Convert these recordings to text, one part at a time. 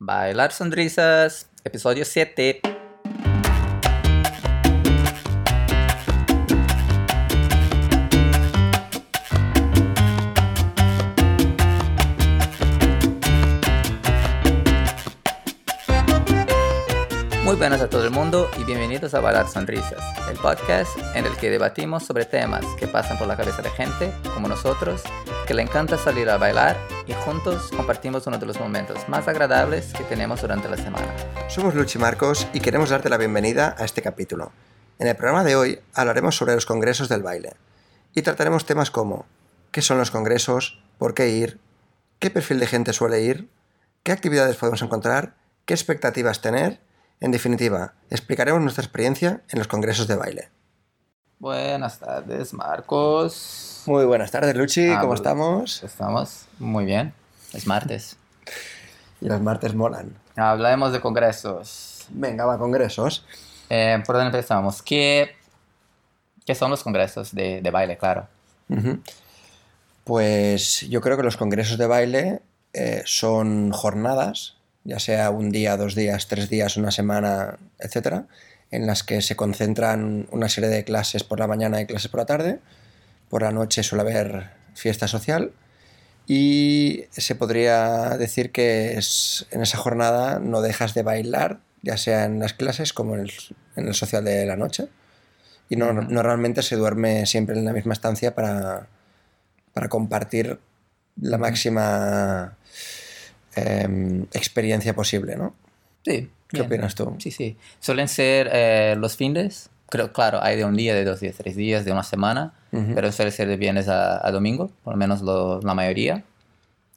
Bailar Sonrisas, episodio 7. Buenas a todo el mundo y bienvenidos a Bailar Sonrisas, el podcast en el que debatimos sobre temas que pasan por la cabeza de gente como nosotros, que le encanta salir a bailar y juntos compartimos uno de los momentos más agradables que tenemos durante la semana. Somos Luchi Marcos y queremos darte la bienvenida a este capítulo. En el programa de hoy hablaremos sobre los congresos del baile y trataremos temas como qué son los congresos, por qué ir, qué perfil de gente suele ir, qué actividades podemos encontrar, qué expectativas tener en definitiva, explicaremos nuestra experiencia en los congresos de baile. Buenas tardes, Marcos. Muy buenas tardes, Luchi. Ah, ¿Cómo pues, estamos? Estamos muy bien. Es martes. Y los martes molan. Hablemos de congresos. Venga, va, congresos. Eh, ¿Por dónde empezamos? ¿Qué, qué son los congresos de, de baile, claro? Pues yo creo que los congresos de baile eh, son jornadas, ya sea un día, dos días, tres días, una semana, etcétera, en las que se concentran una serie de clases por la mañana y clases por la tarde. Por la noche suele haber fiesta social. Y se podría decir que es, en esa jornada no dejas de bailar, ya sea en las clases como en el, en el social de la noche. Y no- normalmente se duerme siempre en la misma estancia para, para compartir la máxima em, experiencia posible, ¿no? Sí. ¿Qué bien. opinas tú? Sí, sí. Suelen ser eh, los fines. Creo, claro, hay de un día, de dos días, tres días, de una semana. Pero suele ser de viernes a, a domingo, por lo menos lo- la mayoría.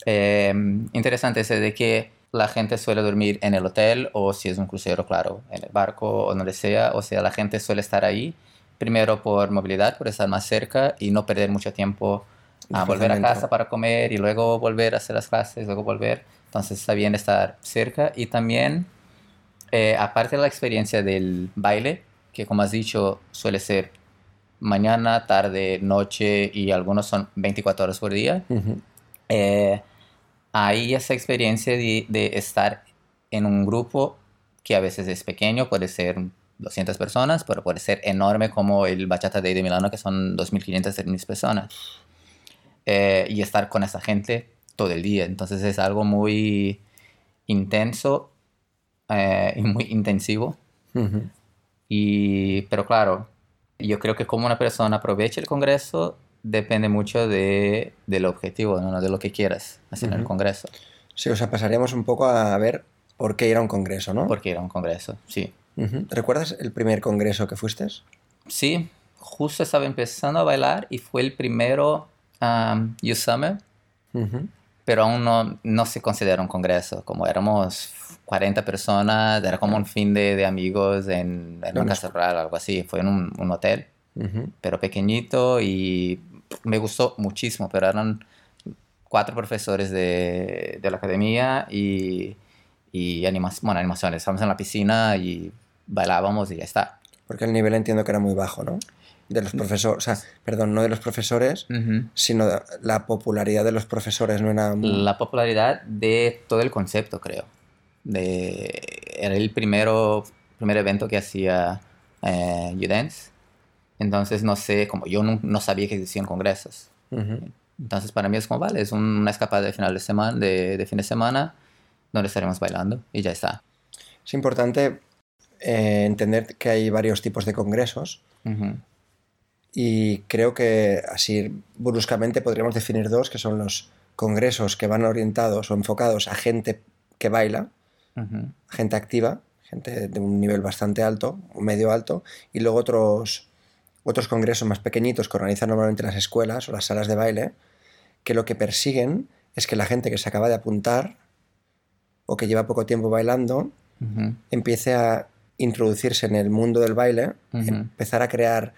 Eh, interesante es de que la gente suele dormir en el hotel o si es un crucero, claro, en el barco o donde sea. O sea, la gente suele estar ahí, primero por movilidad, por estar más cerca y no perder mucho tiempo a volver a casa para comer y luego volver a hacer las clases, luego volver. Entonces está bien estar cerca y también, eh, aparte de la experiencia del baile, que como has dicho suele ser mañana, tarde, noche y algunos son 24 horas por día, Ujú. eh, hay esa experiencia de, de estar en un grupo que a veces es pequeño, puede ser 200 personas, pero puede ser enorme como el Bachata Day de Milano, que son 2.500, 3.000 personas. Eh, y estar con esa gente todo el día. Entonces es algo muy intenso eh, y muy intensivo. Ujú. Y, pero claro, yo creo que como una persona aproveche el congreso depende mucho de, del objetivo, ¿no? de lo que quieras hacer en el Ujú. congreso. Sí, o sea, pasaríamos un poco a ver por qué ir a un congreso, ¿no? Porque era un congreso, sí. Ujú. ¿Recuerdas el primer congreso que fuiste? Sí, justo estaba empezando a bailar y fue el primero um, You Summer, Ujú. Pero aún no, no se considera un congreso. Como éramos 40 personas, era como un fin de, de amigos en, en una casa rural, algo así. Fue en un, un hotel. Ujú. pero pequeñito y me gustó muchísimo, pero eran cuatro profesores de, de la academia y, y anima- bueno, animaciones. Estábamos en la piscina y bailábamos y ya está. Porque el nivel entiendo que era muy bajo, ¿no? De los profesores, o sea, perdón, no de los profesores, Ujú. sino de- la popularidad de los profesores no era... muy- La popularidad de todo el concepto, creo. De, era el primero, primer evento que hacía eh, U-Dance. Entonces, no sé, como yo no, no sabía que existían congresos. Ujú. Entonces para mí es como, vale, es un- una escapada de final de semana, de, de fin de semana, donde estaremos bailando y ya está. Es importante eh, entender que hay varios tipos de congresos. Y creo que así bruscamente podríamos definir dos, que son los congresos que van orientados o enfocados a gente que baila, gente activa, gente de un nivel bastante alto, medio alto, y luego otros, otros congresos más pequeñitos que organizan normalmente las escuelas o las salas de baile, que lo que persiguen es que la gente que se acaba de apuntar o que lleva poco tiempo bailando empiece a introducirse en el mundo del baile, Ujú. empezar a crear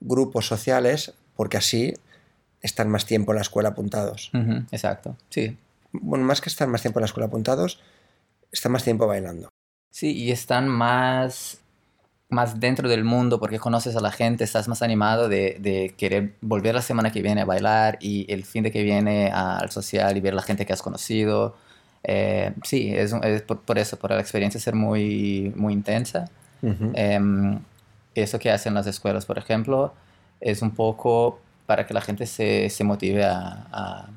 grupos sociales, porque así están más tiempo en la escuela apuntados. Exacto, sí. Bueno, más que estar más tiempo en la escuela apuntados, están más tiempo bailando. Sí, y están más, más dentro del mundo porque conoces a la gente, estás más animado de, de querer volver la semana que viene a bailar y el fin de que viene al social y ver la gente que has conocido. Eh, sí, es, es por, por, eso, por la experiencia ser muy, muy intensa. Uh -huh. eh, eso que hacen las escuelas, por ejemplo, es un poco para que la gente se, se motive a, a,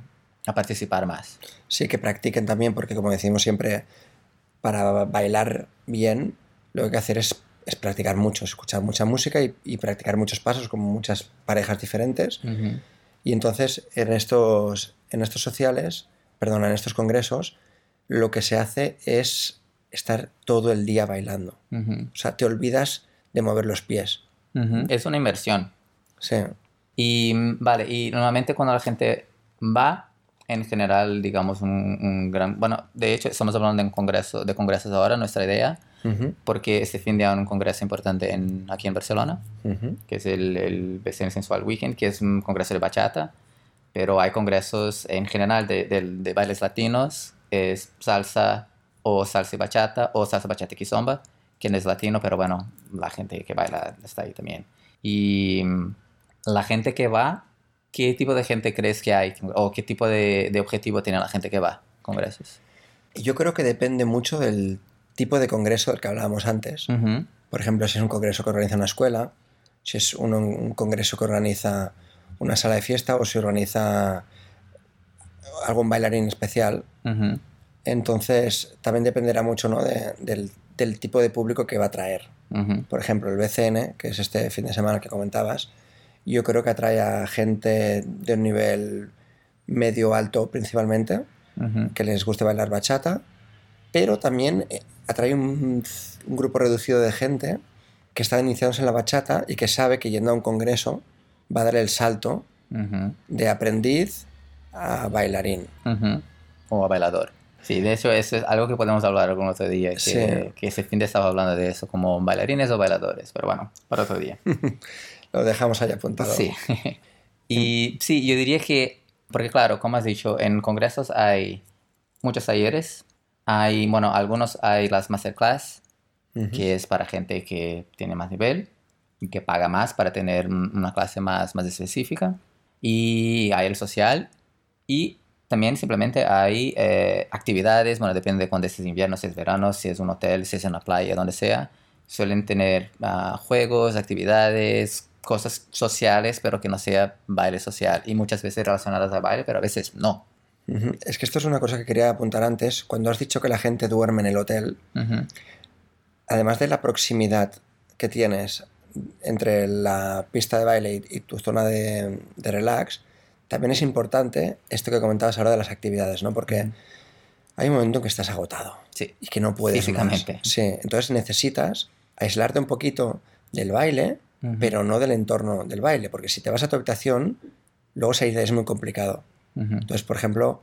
a, participar más. Sí, que practiquen también, porque como decimos siempre, para bailar bien, lo que hay que hacer es, es practicar mucho, escuchar mucha música y, y, practicar muchos pasos con muchas parejas diferentes. Uh -huh. Y entonces en estos, en estos sociales, perdón, en estos congresos, lo que se hace es estar todo el día bailando. Uh -huh. O sea, te olvidas de mover los pies. Uh -huh. Es una inversión. Sí. Y vale, y normalmente cuando la gente va, en general, digamos, un, un gran... Bueno, de hecho, estamos hablando de, un congreso, de congresos ahora, nuestra idea, uh -huh. porque este fin de año un congreso importante en, aquí en Barcelona, uh -huh. que es el, el BCN Sensual Weekend, que es un congreso de bachata, pero hay congresos en general de, de, de bailes latinos, es salsa o salsa y bachata, o salsa, bachata y kizomba, quien es latino, pero bueno, la gente que baila está ahí también. Y mm, la gente que va, ¿qué tipo de gente crees que hay? ¿O qué tipo de, de objetivo tiene la gente que va a congresos? Yo creo que depende mucho del tipo de congreso del que hablábamos antes. Uh -huh. Por ejemplo, si es un congreso que organiza una escuela, si es un, un, congreso que organiza una sala de fiesta o si organiza algún bailarín especial. Uh -huh. Entonces, también dependerá mucho ¿no? de, del, del, tipo de público que va a traer. Uh -huh. Por ejemplo, el BCN, que es este fin de semana que comentabas, yo creo que atrae a gente de un nivel medio alto principalmente, uh -huh. que les guste bailar bachata, pero también eh, atrae un, un, grupo reducido de gente que está iniciándose en la bachata y que sabe que yendo a un congreso va a dar el salto uh -huh. de aprendiz a bailarín. O a bailador. Sí, de hecho eso es algo que podemos hablar algún otro día, que, sí. que ese fin de estaba hablando de eso, como bailarines o bailadores, pero bueno, para otro día. Lo dejamos ahí apuntado. Sí. y sí, yo diría que, porque claro, como has dicho, en congresos hay muchos talleres, hay, bueno, algunos hay las masterclass, uh -huh. que es para gente que tiene más nivel y que paga más para tener una clase más, más específica. Y hay el social y también simplemente hay eh, actividades, bueno, depende de cuándo es invierno, si es verano, si es un hotel, si es en la playa, donde sea. Suelen tener uh, juegos, actividades, cosas sociales, pero que no sea baile social. Y muchas veces relacionadas al baile, pero a veces no. Uh -huh. Es que esto es una cosa que quería apuntar antes. Cuando has dicho que la gente duerme en el hotel, uh -huh. además de la proximidad que tienes entre la pista de baile y, y tu zona de, de relax, también es importante esto que comentabas ahora de las actividades, ¿no? Porque hay un momento en que estás agotado sí. y que no puedes Físicamente. Más. Sí, entonces necesitas aislarte un poquito del baile, uh -huh. pero no del entorno del baile, porque si te vas a tu habitación, luego salir es muy complicado. Uh -huh. Entonces, por ejemplo,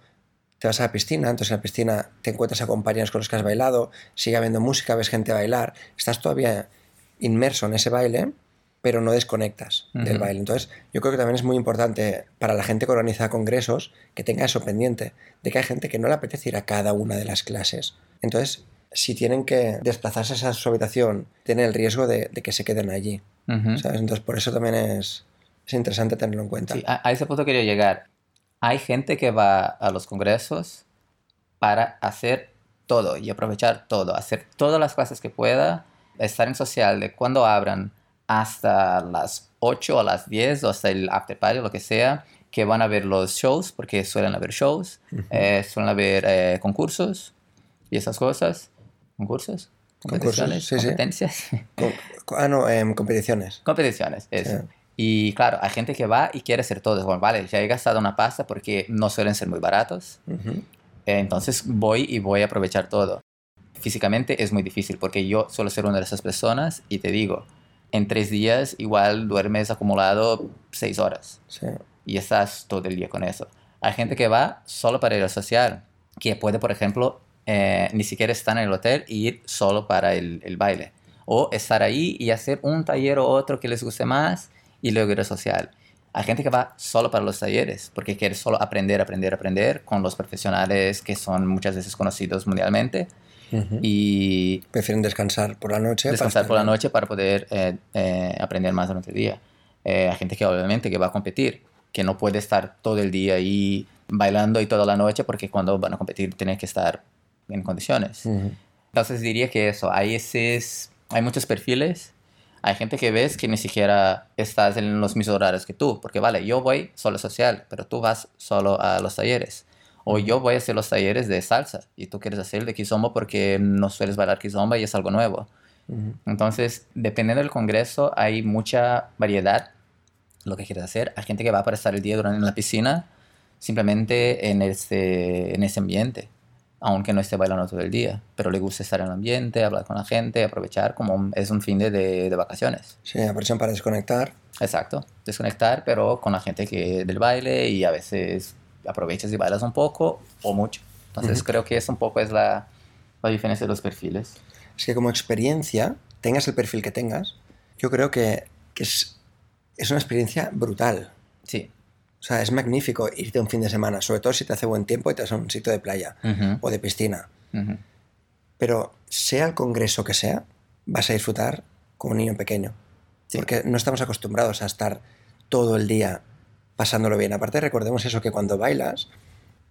te vas a la piscina, entonces en la piscina te encuentras a compañeros con los que has bailado, sigue habiendo música, ves gente bailar, estás todavía inmerso en ese baile, pero no desconectas uh -huh. del baile. Entonces, yo creo que también es muy importante para la gente que organiza congresos que tenga eso pendiente, de que hay gente que no le apetece ir a cada una de las clases. Entonces, si tienen que desplazarse a su habitación, tienen el riesgo de, de que se queden allí. Uh -huh. ¿sabes? Entonces, por eso también es, es interesante tenerlo en cuenta. Sí, a, a, ese punto quería llegar. Hay gente que va a los congresos para hacer todo y aprovechar todo, hacer todas las clases que pueda, estar en social de cuando abran hasta las 8 o las 10 o hasta el after party, lo que sea, que van a ver los shows, porque suelen haber shows, uh -huh. eh, suelen haber eh, concursos y esas cosas. ¿Concursos? ¿Competiciones? Sí, ¿Competencias? Sí. ah, no, eh, competiciones. Competiciones, eso. Sí. Y claro, hay gente que va y quiere hacer todo. Bueno, vale, ya he gastado una pasta porque no suelen ser muy baratos. Uh -huh. entonces voy y voy a aprovechar todo. Físicamente es muy difícil porque yo suelo ser una de esas personas y te digo, en tres días igual duermes acumulado seis horas. Sí. Y estás todo el día con eso. Hay gente que va solo para ir a social, que puede, por ejemplo, eh, ni siquiera estar en el hotel e ir solo para el, el, baile. O estar ahí y hacer un taller o otro que les guste más y luego ir a social. Hay gente que va solo para los talleres porque quiere solo aprender, aprender, aprender con los profesionales que son muchas veces conocidos mundialmente Uh -huh. Y prefieren descansar por la noche. Descansar por la noche para poder eh, eh, aprender más durante el día. Eh, hay gente que obviamente que va a competir, que no puede estar todo el día ahí bailando y toda la noche porque cuando van a competir tienen que estar en condiciones. Entonces diría que eso, hay, ese hay muchos perfiles. Hay gente que ves que ni siquiera estás en los mismos horarios que tú, porque vale, yo voy solo social, pero tú vas solo a los talleres. O yo voy a hacer los talleres de salsa y tú quieres hacer el de kizomba porque no sueles bailar kizomba y es algo nuevo. Entonces, dependiendo del congreso, hay mucha variedad lo que quieres hacer. Hay gente que va a pasar el día durante en la piscina simplemente en ese, en ese ambiente aunque no esté bailando todo el día, pero le gusta estar en el ambiente, hablar con la gente, aprovechar como es un fin de, de, vacaciones. Sí, aprovechan para desconectar. Exacto, desconectar, pero con la gente que del baile y a veces aprovechas y bailas un poco o mucho. Entonces creo que eso un poco es la, la diferencia de los perfiles. Es que como experiencia, tengas el perfil que tengas, yo creo que, que es, es una experiencia brutal. Sí. O sea, es magnífico irte un fin de semana, sobre todo si te hace buen tiempo y te vas a un sitio de playa o de piscina. Pero sea el congreso que sea, vas a disfrutar como un niño pequeño. Porque no estamos acostumbrados a estar todo el día pasándolo bien. Aparte, recordemos eso, que cuando bailas,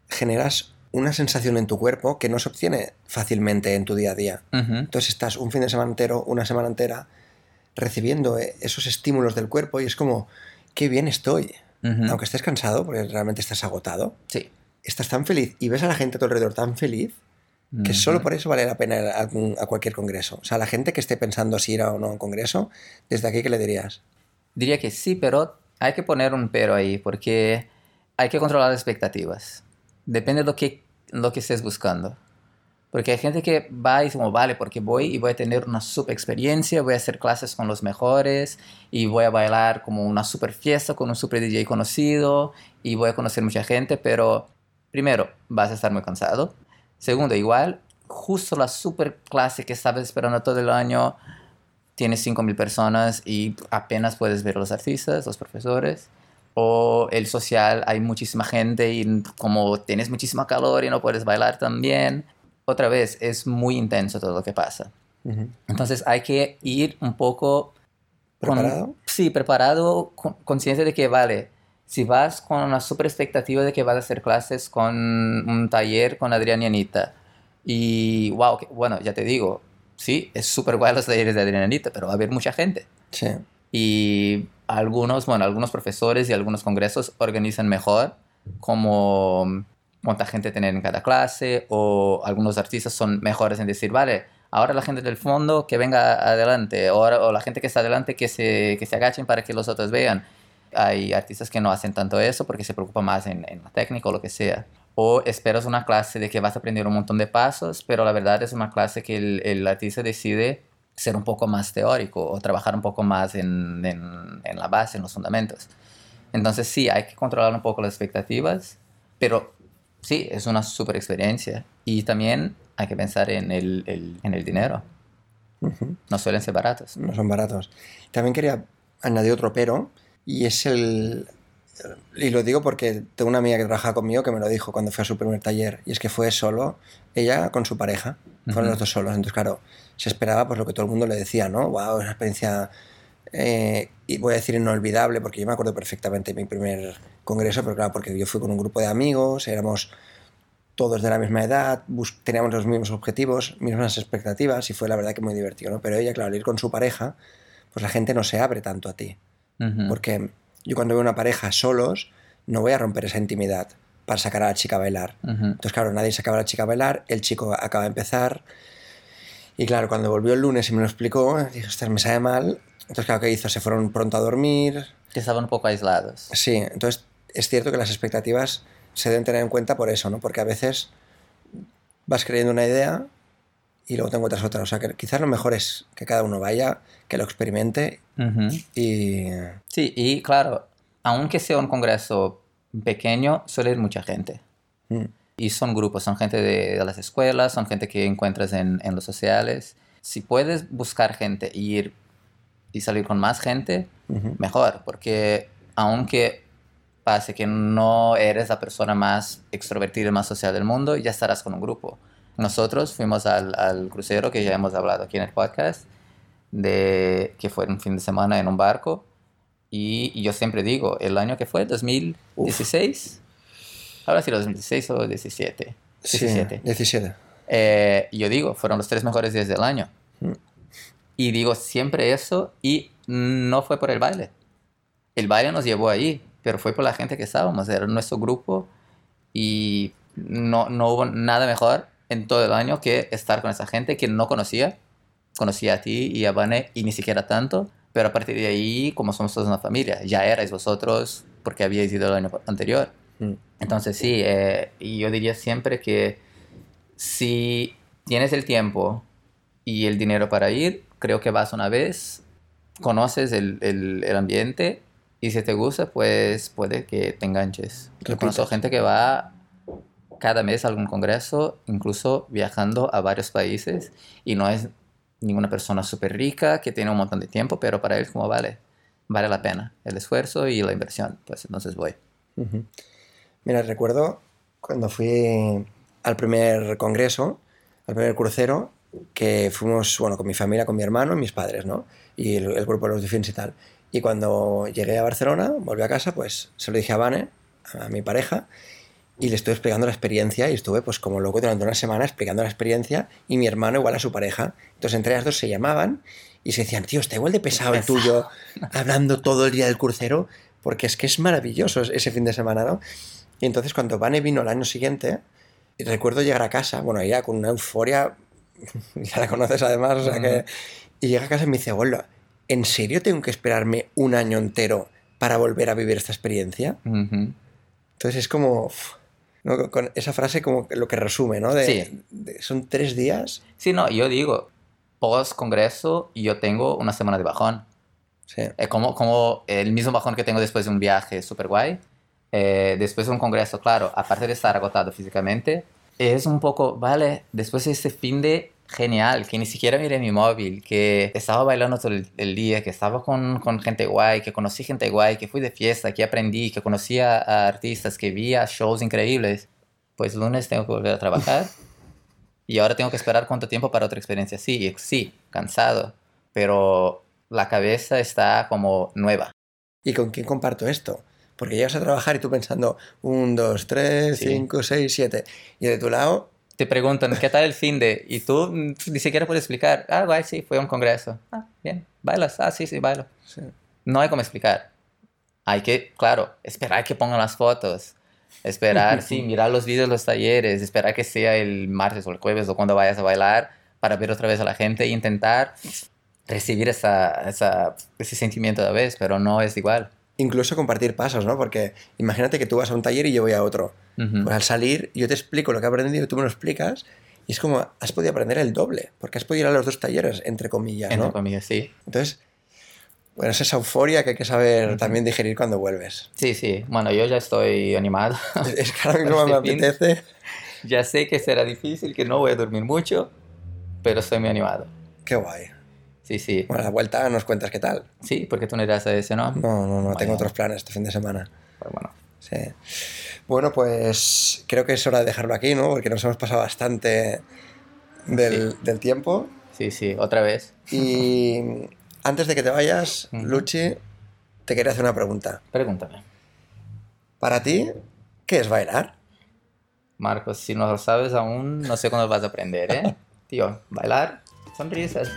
generas una sensación en tu cuerpo que no se obtiene fácilmente en tu día a día. Entonces estás un fin de semana entero, una semana entera, recibiendo eh, esos estímulos del cuerpo y es como, qué bien estoy aunque estés cansado, porque realmente estás agotado, sí. estás tan feliz y ves a la gente a tu alrededor tan feliz que solo por eso vale la pena ir a, cualquier congreso. O sea, la gente que esté pensando si ir o no a un congreso, desde aquí, ¿qué le dirías? Diría que sí, pero hay que poner un pero ahí, porque hay que controlar las expectativas. Depende de lo que, lo que estés buscando. Porque hay gente que va y dice, vale, porque voy y voy a tener una super experiencia, voy a hacer clases con los mejores y voy a bailar como una super fiesta con un super DJ conocido y voy a conocer mucha gente, pero primero, vas a estar muy cansado. Segundo, igual, justo la super clase que estabas esperando todo el año, tienes 5.000 personas y apenas puedes ver a los artistas, los profesores. O el social, hay muchísima gente y como tienes muchísima calor y no puedes bailar también otra vez, es muy intenso todo lo que pasa. Entonces hay que ir un poco... ¿Preparado? sí, preparado, consciente de que, vale, si vas con una super expectativa de que vas a hacer clases con un taller con Adrián y Anita, y wow, bueno, ya te digo, sí, es súper guay los talleres de Anita, pero va a haber mucha gente. Sí. Y algunos, bueno, algunos profesores y algunos congresos organizan mejor como cuánta gente tener en cada clase o algunos artistas son mejores en decir, vale, ahora la gente del fondo que venga adelante o, o la gente que está adelante que se, que se agachen para que los otros vean. Hay artistas que no hacen tanto eso porque se preocupan más en, en la técnica o lo que sea. O esperas una clase de que vas a aprender un montón de pasos, pero la verdad es una clase que el, el artista decide ser un poco más teórico o trabajar un poco más en, en, en, la base, en los fundamentos. Entonces sí, hay que controlar un poco las expectativas, pero sí, es una super experiencia. Y también hay que pensar en el, en el dinero. No suelen ser baratos. No son baratos. También quería añadir otro pero, y es el... Y lo digo porque tengo una amiga que trabaja conmigo que me lo dijo cuando fue a su primer taller, y es que fue solo, ella con su pareja, fueron los dos solos. Entonces, claro, se esperaba pues lo que todo el mundo le decía, ¿no? Wow, una experiencia eh, y voy a decir inolvidable porque yo me acuerdo perfectamente de mi primer congreso, pero claro, porque yo fui con un grupo de amigos, éramos todos de la misma edad, teníamos los mismos objetivos, mismas expectativas y fue la verdad que muy divertido, ¿no? Pero ella, claro, al ir con su pareja, pues la gente no se abre tanto a ti. Porque yo cuando veo una pareja solos, no voy a romper esa intimidad para sacar a la chica a bailar. Entonces, claro, nadie sacaba a la chica a bailar, el chico acaba de empezar. Y claro, cuando volvió el lunes y me lo explicó, dije, ostras, me sabe mal, entonces, claro, ¿qué hizo? Se fueron pronto a dormir. Que estaban un poco aislados. Sí, entonces es cierto que las expectativas se deben tener en cuenta por eso, ¿no? Porque a veces vas creyendo una idea y luego te encuentras otra. O sea, que quizás lo mejor es que cada uno vaya, que lo experimente y... Sí, y claro, aunque sea un congreso pequeño, suele ir mucha gente. Mm. Y son grupos, son gente de, las escuelas, son gente que encuentras en, en los sociales. Si puedes buscar gente y ir y salir con más gente, mejor, porque aunque pase que no eres la persona más extrovertida y más social del mundo, ya estarás con un grupo. Nosotros fuimos al, al crucero que ya hemos hablado aquí en el podcast, de, que fue un fin de semana en un barco, y, yo siempre digo, el año que fue, 2016, ahora sí, 2016 o 17. 17. 17. Eh, yo digo, fueron los tres mejores días del año. Mm. Y digo siempre eso y no fue por el baile. El baile nos llevó ahí, pero fue por la gente que estábamos, era nuestro grupo y no, no hubo nada mejor en todo el año que estar con esa gente que no conocía. Conocía a ti y a Vane y ni siquiera tanto, pero a partir de ahí, como somos todos una familia, ya erais vosotros porque habíais ido el año anterior. Mm. Entonces sí, eh, y yo diría siempre que si tienes el tiempo y el dinero para ir, creo que vas una vez, conoces el, el- el ambiente y si te gusta, pues puede que te enganches. Yo conozco gente que va cada mes a algún congreso, incluso viajando a varios países y no es ninguna persona súper rica que tiene un montón de tiempo, pero para él como vale, vale la pena el esfuerzo y la inversión, pues entonces voy. Ujú. Mira, recuerdo cuando fui al primer congreso, al primer crucero, que fuimos, bueno, con mi familia, con mi hermano y mis padres, ¿no? Y el, el grupo de los Defins y tal. Y cuando llegué a Barcelona, volví a casa, pues se lo dije a Vane, a mi pareja, y le estuve explicando la experiencia y estuve pues como loco durante una semana explicando la experiencia y mi hermano igual a su pareja. Entonces entre las dos se llamaban y se decían, tío, está igual de pesado el tuyo hablando todo el día del crucero, porque es que es maravilloso ese fin de semana, ¿no? Y entonces cuando Vane vino el año siguiente, recuerdo llegar a casa, bueno, ya con una euforia, ya la conoces además, o sea que... Y llega a casa y me dice, hola, ¿en serio tengo que esperarme un año entero para volver a vivir esta experiencia? Ujú. Entonces es como... ¿no? Con- esa frase como lo que resume, ¿no? De, Sí. de- son tres días. Sí, no, yo digo, post congreso yo tengo una semana de bajón. Sí. Es como, como el mismo bajón que tengo después de un viaje súper guay. Eh, después de un congreso, claro, aparte de estar agotado físicamente, es un poco, vale, después de este fin de genial, que ni siquiera miré mi móvil, que estaba bailando todo el, día, que estaba con, con gente guay, que conocí gente guay, que fui de fiesta, que aprendí, que conocí a, a artistas, que vi a shows increíbles. Pues lunes tengo que volver a trabajar. Y ahora tengo que esperar cuánto tiempo para otra experiencia. Sí, sí, cansado, pero la cabeza está como nueva. ¿Y con quién comparto esto? Porque llegas a trabajar y tú pensando, un, dos, tres, Sí. cinco, seis, siete. Y de tu lado, Te preguntan, ¿qué tal el fin de? Y tú mm, ni siquiera puedes explicar. Ah, guay, sí, fue a un congreso. Ah, bien. ¿Bailas? Ah, sí, sí, bailo. sí. No hay cómo explicar. Hay que, claro, esperar que pongan las fotos. Esperar, sí, mirar los vídeos de los talleres. Esperar que sea el martes o el jueves o cuando vayas a bailar para ver otra vez a la gente e intentar recibir esa, esa- ese sentimiento la vez, pero no es igual. Incluso compartir pasos, ¿no? Porque imagínate que tú vas a un taller y yo voy a otro. Pues al salir, yo te explico lo que he aprendido y tú me lo explicas. Y es como, has podido aprender el doble, porque has podido ir a los dos talleres, entre comillas, Entre ¿no? comillas, sí. Entonces, bueno, es esa euforia que hay que saber también digerir cuando vuelves. Sí, sí. Bueno, yo ya estoy animado. Es que ahora mismo me fin. apetece. ya sé que será difícil, que no voy a dormir mucho, pero estoy muy animado. Qué guay. Sí, sí. Bueno, a la vuelta nos cuentas qué tal. Sí, porque tú no irás a ese, ¿no? No, no, no, tengo otros planes este fin de semana. Pero bueno. Sí. Bueno, pues creo que es hora de dejarlo aquí, ¿no? Porque nos hemos pasado bastante del, del tiempo. Sí, sí, otra vez. Y antes de que te vayas. Luchi, te quería hacer una pregunta. Pregúntame. Para ti, ¿qué es bailar? Marcos, si no lo sabes aún, no sé cuándo vas a aprender, ¿eh? Tío, bailar, sonrisas.